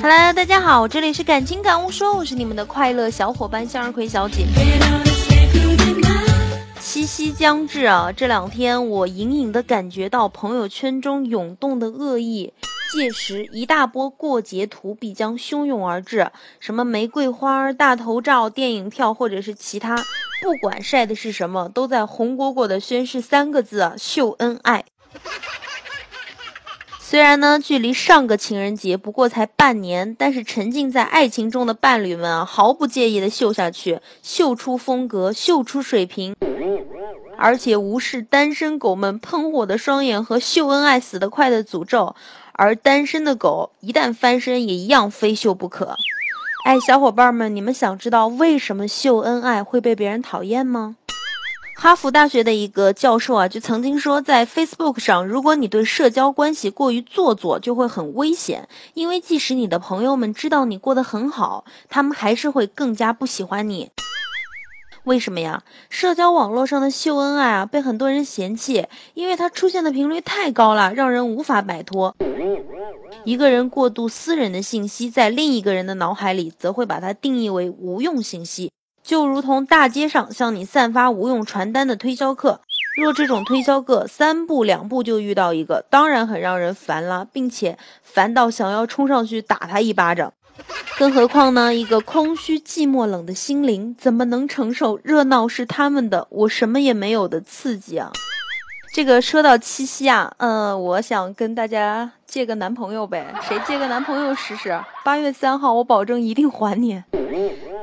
Hello，大家好，这里是感情感悟说，我是你们的快乐小伙伴向日葵小姐。七夕将至啊，这两天我隐隐的感觉到朋友圈中涌动的恶意。届时，一大波过节图必将汹涌而至，什么玫瑰花、大头照、电影票，或者是其他，不管晒的是什么，都在红果果的宣誓三个字啊，秀恩爱。虽然呢，距离上个情人节不过才半年，但是沉浸在爱情中的伴侣们啊，毫不介意的秀下去，秀出风格，秀出水平，而且无视单身狗们喷火的双眼和秀恩爱死得快的诅咒。而单身的狗一旦翻身，也一样非秀不可。哎，小伙伴们，你们想知道为什么秀恩爱会被别人讨厌吗？哈佛大学的一个教授啊，就曾经说，在 Facebook 上，如果你对社交关系过于做作，就会很危险。因为即使你的朋友们知道你过得很好，他们还是会更加不喜欢你。为什么呀？社交网络上的秀恩爱啊，被很多人嫌弃，因为它出现的频率太高了，让人无法摆脱。一个人过度私人的信息，在另一个人的脑海里，则会把它定义为无用信息。就如同大街上向你散发无用传单的推销客，若这种推销客三步两步就遇到一个，当然很让人烦了，并且烦到想要冲上去打他一巴掌。更何况呢？一个空虚、寂寞、冷的心灵，怎么能承受热闹是他们的，我什么也没有的刺激啊？这个说到七夕啊，嗯，我想跟大家借个男朋友呗，谁借个男朋友试试？八月三号，我保证一定还你。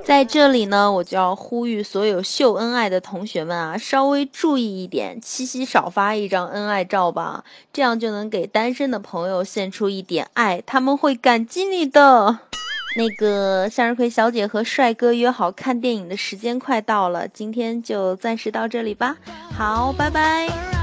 在这里呢，我就要呼吁所有秀恩爱的同学们啊，稍微注意一点，七夕少发一张恩爱照吧，这样就能给单身的朋友献出一点爱，他们会感激你的。那个向日葵小姐和帅哥约好看电影的时间快到了，今天就暂时到这里吧。好，拜拜。